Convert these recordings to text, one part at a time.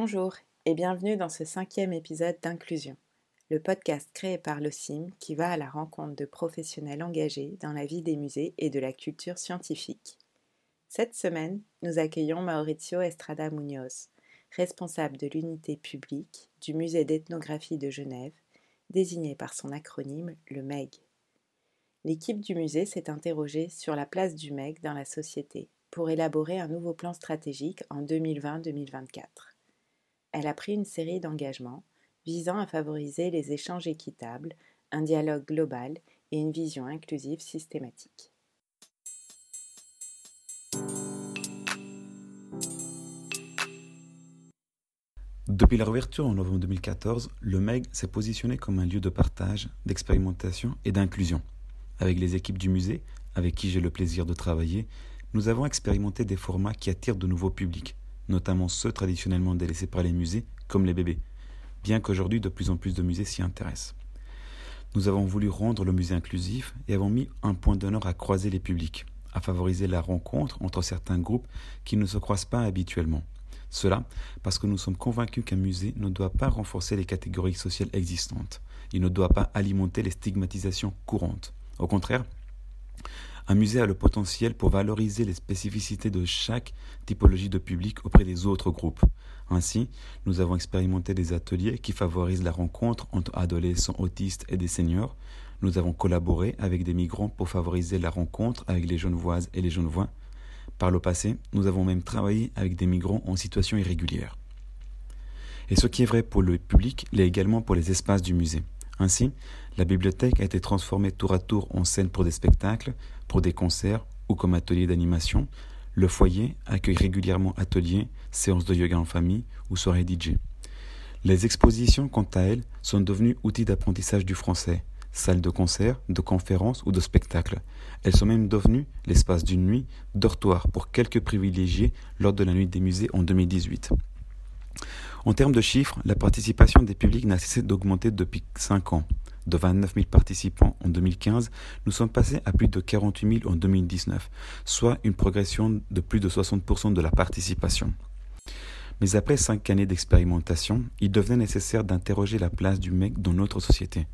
Bonjour et bienvenue dans ce cinquième épisode d'Inclusion, le podcast créé par l'OCIM qui va à la rencontre de professionnels engagés dans la vie des musées et de la culture scientifique. Cette semaine, nous accueillons Maurizio Estrada Munoz, responsable de l'unité publique du musée d'ethnographie de Genève, désigné par son acronyme le MEG. L'équipe du musée s'est interrogée sur la place du MEG dans la société pour élaborer un nouveau plan stratégique en 2020-2024 elle a pris une série d'engagements visant à favoriser les échanges équitables, un dialogue global et une vision inclusive systématique. Depuis la réouverture en novembre 2014, le MEG s'est positionné comme un lieu de partage, d'expérimentation et d'inclusion. Avec les équipes du musée, avec qui j'ai le plaisir de travailler, nous avons expérimenté des formats qui attirent de nouveaux publics, notamment ceux traditionnellement délaissés par les musées, comme les bébés, bien qu'aujourd'hui de plus en plus de musées s'y intéressent. Nous avons voulu rendre le musée inclusif et avons mis un point d'honneur à croiser les publics, à favoriser la rencontre entre certains groupes qui ne se croisent pas habituellement. Cela parce que nous sommes convaincus qu'un musée ne doit pas renforcer les catégories sociales existantes. Il ne doit pas alimenter les stigmatisations courantes. Au contraire, un musée a le potentiel pour valoriser les spécificités de chaque typologie de public auprès des autres groupes. Ainsi, nous avons expérimenté des ateliers qui favorisent la rencontre entre adolescents autistes et des seniors. Nous avons collaboré avec des migrants pour favoriser la rencontre avec les Genevoises et les Genevois. Par le passé, nous avons même travaillé avec des migrants en situation irrégulière. Et ce qui est vrai pour le public l'est également pour les espaces du musée. Ainsi, la bibliothèque a été transformée tour à tour en scène pour des spectacles, pour des concerts ou comme atelier d'animation. Le foyer accueille régulièrement ateliers, séances de yoga en famille ou soirées DJ. Les expositions, quant à elles, sont devenues outils d'apprentissage du français, salles de concert, de conférences ou de spectacles. Elles sont même devenues l'espace d'une nuit, dortoir pour quelques privilégiés lors de la nuit des musées en 2018. En termes de chiffres, la participation des publics n'a cessé d'augmenter depuis 5 ans. De 29 000 participants en 2015, nous sommes passés à plus de 48 000 en 2019, soit une progression de plus de 60% de la participation. Mais après cinq années d'expérimentation, il devenait nécessaire d'interroger la place du MEC dans notre société,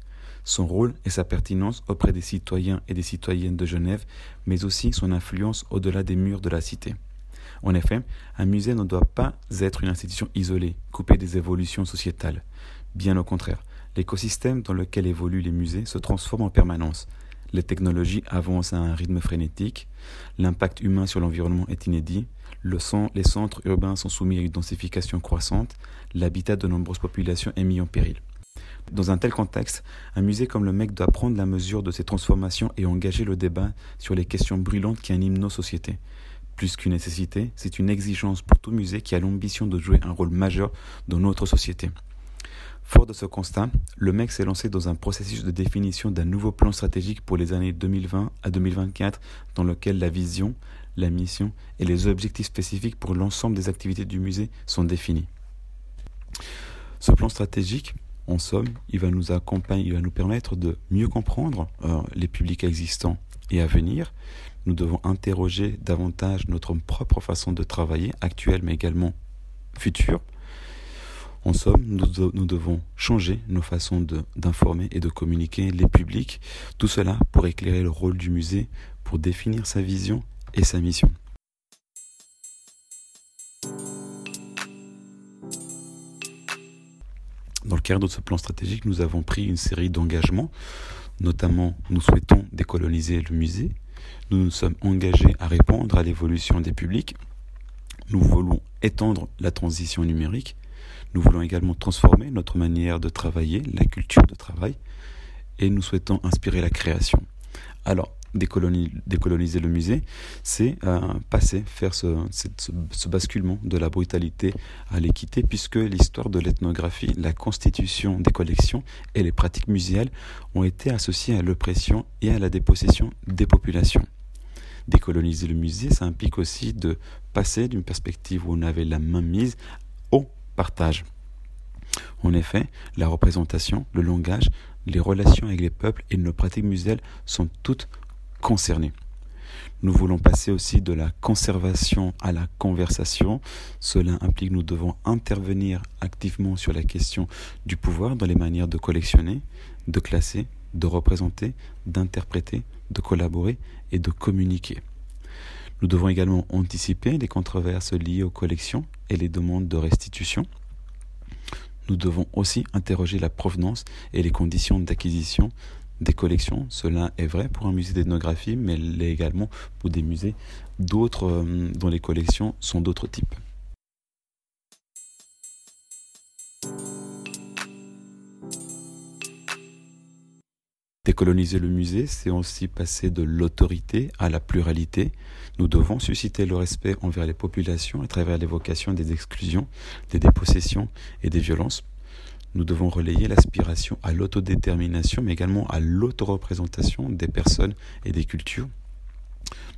son rôle et sa pertinence auprès des citoyens et des citoyennes de Genève, mais aussi son influence au-delà des murs de la cité. En effet, un musée ne doit pas être une institution isolée, coupée des évolutions sociétales. Bien au contraire, l'écosystème dans lequel évoluent les musées se transforme en permanence. Les technologies avancent à un rythme frénétique, l'impact humain sur l'environnement est inédit, le les centres urbains sont soumis à une densification croissante, l'habitat de nombreuses populations est mis en péril. Dans un tel contexte, un musée comme le MEC doit prendre la mesure de ces transformations et engager le débat sur les questions brûlantes qui animent nos sociétés. Plus qu'une nécessité, c'est une exigence pour tout musée qui a l'ambition de jouer un rôle majeur dans notre société. Fort de ce constat, le MEC s'est lancé dans un processus de définition d'un nouveau plan stratégique pour les années 2020 à 2024 dans lequel la vision, la mission et les objectifs spécifiques pour l'ensemble des activités du musée sont définis. Ce plan stratégique, en somme, il va nous accompagner, il va nous permettre de mieux comprendre euh, les publics existants et à venir, nous devons interroger davantage notre propre façon de travailler, actuelle mais également future. En somme, nous, devons changer nos façons d'informer et de communiquer les publics, tout cela pour éclairer le rôle du musée, pour définir sa vision et sa mission. Dans le cadre de ce plan stratégique, nous avons pris une série d'engagements Notamment, nous souhaitons décoloniser le musée. Nous nous sommes engagés à répondre à l'évolution des publics. Nous voulons étendre la transition numérique. Nous voulons également transformer notre manière de travailler, la culture de travail. Et nous souhaitons inspirer la création. Alors, décoloniser le musée, c'est euh, passer, faire ce, basculement de la brutalité à l'équité, puisque l'histoire de l'ethnographie, la constitution des collections et les pratiques muséales ont été associées à l'oppression et à la dépossession des populations. Décoloniser le musée, ça implique aussi de passer d'une perspective où on avait la main mise au partage. En effet, la représentation, le langage, les relations avec les peuples et nos pratiques muséales sont toutes concernés. Nous voulons passer aussi de la conservation à la conversation. Cela implique que nous devons intervenir activement sur la question du pouvoir dans les manières de collectionner, de classer, de représenter, d'interpréter, de collaborer et de communiquer. Nous devons également anticiper les controverses liées aux collections et les demandes de restitution. Nous devons aussi interroger la provenance et les conditions d'acquisition des collections. Cela est vrai pour un musée d'ethnographie, mais l'est également pour des musées d'autres euh, dont les collections sont d'autres types. Décoloniser le musée, c'est aussi passer de l'autorité à la pluralité. Nous devons susciter le respect envers les populations à travers l'évocation des exclusions, des dépossessions et des violences nous devons relayer l'aspiration à l'autodétermination, mais également à l'autoreprésentation des personnes et des cultures.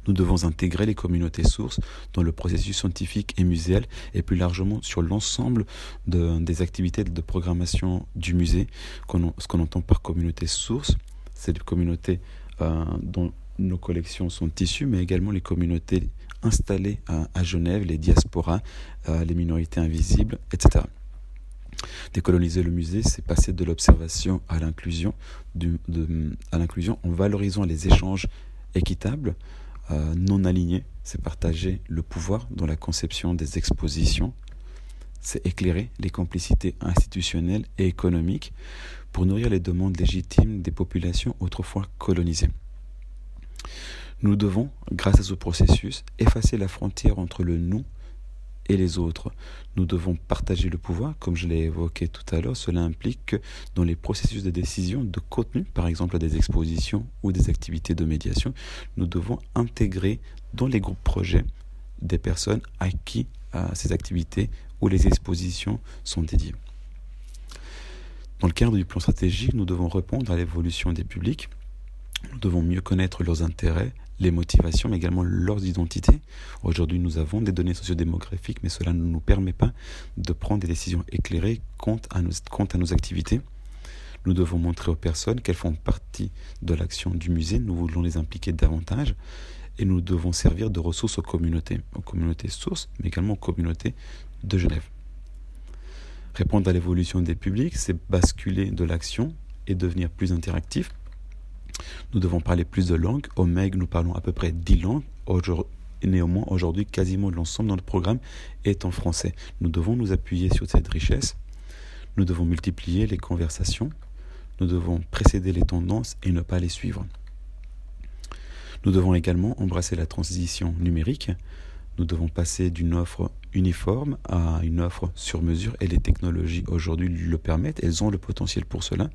Nous devons intégrer les communautés sources dans le processus scientifique et muséal et plus largement sur l'ensemble des activités de programmation du musée. ce qu'on entend par communauté source, c'est les communautés euh, dont nos collections sont issues, mais également les communautés installées à, Genève, les diasporas, euh, les minorités invisibles, etc. Décoloniser le musée, c'est passer de l'observation à l'inclusion, à l'inclusion en valorisant les échanges équitables, euh, non alignés. C'est partager le pouvoir dans la conception des expositions. C'est éclairer les complicités institutionnelles et économiques pour nourrir les demandes légitimes des populations autrefois colonisées. Nous devons, grâce à ce processus, effacer la frontière entre le nous et les autres. Nous devons partager le pouvoir, comme je l'ai évoqué tout à l'heure. Cela implique que dans les processus de décision de contenu, par exemple des expositions ou des activités de médiation, nous devons intégrer dans les groupes projets des personnes à qui ces activités ou les expositions sont dédiées. Dans le cadre du plan stratégique, nous devons répondre à l'évolution des publics. Nous devons mieux connaître leurs intérêts, les motivations, mais également leurs identités. Aujourd'hui, nous avons des données sociodémographiques, mais cela ne nous permet pas de prendre des décisions éclairées quant à nos, à nos activités. Nous devons montrer aux personnes qu'elles font partie de l'action du musée. Nous voulons les impliquer davantage et nous devons servir de ressources aux communautés, aux communautés sources, mais également aux communautés de Genève. Répondre à l'évolution des publics, c'est basculer de l'action et devenir plus interactif nous devons parler plus de langues. Au MEG, nous parlons à peu près 10 langues. Néanmoins, aujourd'hui, quasiment l'ensemble de notre programme est en français. Nous devons nous appuyer sur cette richesse. Nous devons multiplier les conversations. Nous devons précéder les tendances et ne pas les suivre. Nous devons également embrasser la transition numérique. Nous devons passer d'une offre uniforme à une offre sur mesure et les technologies aujourd'hui le permettent. Elles ont le potentiel pour cela.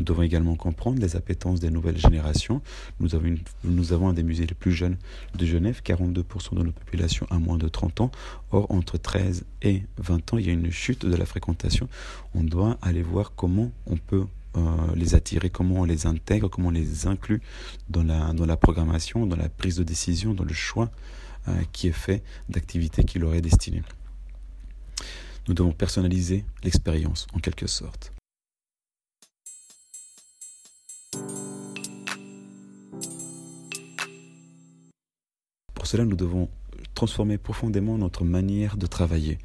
Nous devons également comprendre les appétences des nouvelles générations. Nous avons, un des musées les plus jeunes de Genève, 42% de la population a moins de 30 ans. Or, entre 13 et 20 ans, il y a une chute de la fréquentation. On doit aller voir comment on peut euh, les attirer, comment on les intègre, comment on les inclut dans la, dans la programmation, dans la prise de décision, dans le choix euh, qui est fait d'activités qui leur est destinées. Nous devons personnaliser l'expérience en quelque sorte. Pour cela, nous devons transformer profondément notre manière de travailler.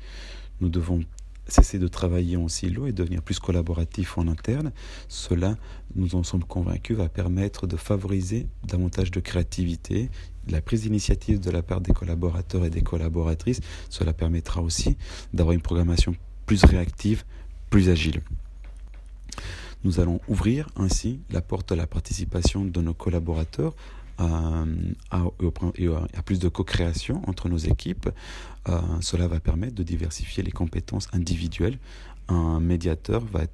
Nous devons cesser de travailler en silo et devenir plus collaboratif en interne. Cela, nous en sommes convaincus, va permettre de favoriser davantage de créativité, la prise d'initiative de la part des collaborateurs et des collaboratrices. Cela permettra aussi d'avoir une programmation plus réactive, plus agile. Nous allons ouvrir ainsi la porte à la participation de nos collaborateurs à, à, plus de co-création entre nos équipes. Euh, cela va permettre de diversifier les compétences individuelles. Un médiateur va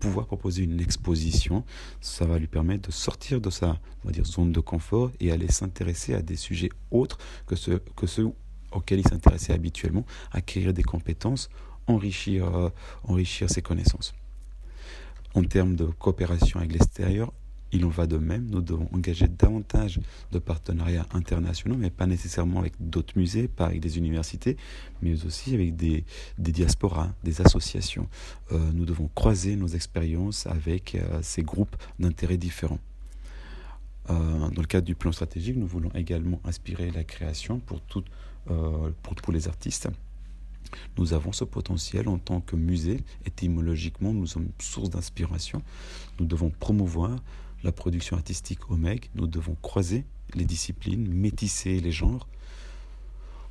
pouvoir proposer une exposition. Ça va lui permettre de sortir de sa zone de confort et aller s'intéresser à des sujets autres que ceux, que ceux auxquels il s'intéressait habituellement, acquérir des compétences, euh, enrichir ses connaissances. En termes de coopération avec l'extérieur, il en va de même. Nous devons engager davantage de partenariats internationaux, mais pas nécessairement avec d'autres musées, pas avec des universités, mais aussi avec des, diasporas, des associations. Euh, nous devons croiser nos expériences avec euh, ces groupes d'intérêts différents. dans le cadre du plan stratégique, nous voulons également inspirer la création pour, pour, pour les artistes. Nous avons ce potentiel en tant que musée. Étymologiquement, nous sommes source d'inspiration. Nous devons promouvoir la production artistique au MEG. Nous devons croiser les disciplines, métisser les genres.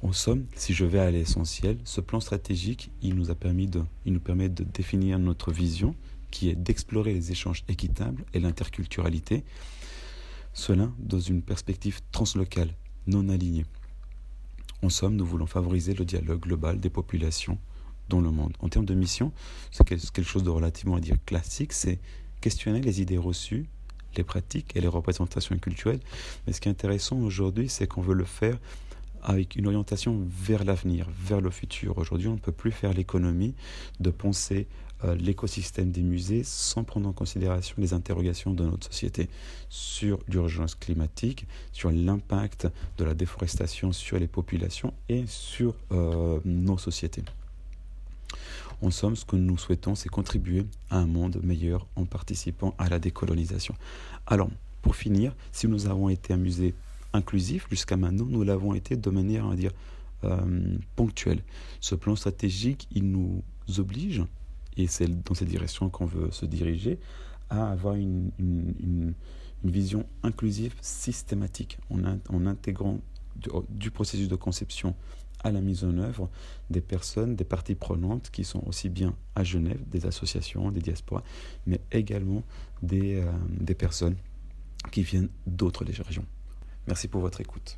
En somme, si je vais à l'essentiel, ce plan stratégique, il nous, a permis de, il nous permet de définir notre vision, qui est d'explorer les échanges équitables et l'interculturalité, cela dans une perspective translocale, non alignée. En somme, nous voulons favoriser le dialogue global des populations dans le monde. En termes de mission, c'est quelque chose de relativement à dire classique, c'est questionner les idées reçues, les pratiques et les représentations culturelles. Mais ce qui est intéressant aujourd'hui, c'est qu'on veut le faire avec une orientation vers l'avenir, vers le futur. Aujourd'hui, on ne peut plus faire l'économie de penser euh, l'écosystème des musées sans prendre en considération les interrogations de notre société sur l'urgence climatique, sur l'impact de la déforestation sur les populations et sur euh, nos sociétés. En somme, ce que nous souhaitons, c'est contribuer à un monde meilleur en participant à la décolonisation. Alors, pour finir, si nous avons été un musée inclusif jusqu'à maintenant, nous l'avons été de manière, à dire, euh, ponctuelle. Ce plan stratégique, il nous oblige, et c'est dans cette direction qu'on veut se diriger, à avoir une, vision inclusive systématique en intégrant du, processus de conception à la mise en œuvre des personnes, des parties prenantes qui sont aussi bien à Genève, des associations, des diasporas, mais également des, euh, personnes qui viennent d'autres régions. Merci pour votre écoute.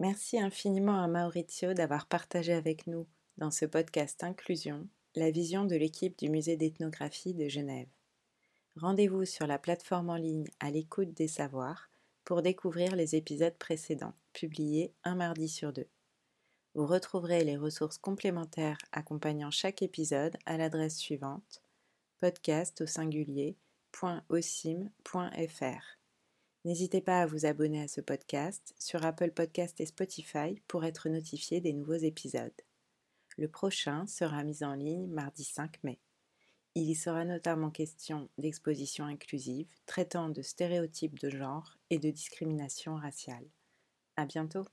Merci infiniment à Maurizio d'avoir partagé avec nous, dans ce podcast Inclusion, la vision de l'équipe du Musée d'ethnographie de Genève. Rendez-vous sur la plateforme en ligne à l'écoute des savoirs pour découvrir les épisodes précédents, publiés un mardi sur deux. Vous retrouverez les ressources complémentaires accompagnant chaque épisode à l'adresse suivante podcast au singulier N'hésitez pas à vous abonner à ce podcast sur Apple Podcast et Spotify pour être notifié des nouveaux épisodes. Le prochain sera mis en ligne mardi 5 mai. Il y sera notamment question d'exposition inclusive traitant de stéréotypes de genre et de discrimination raciale. À bientôt!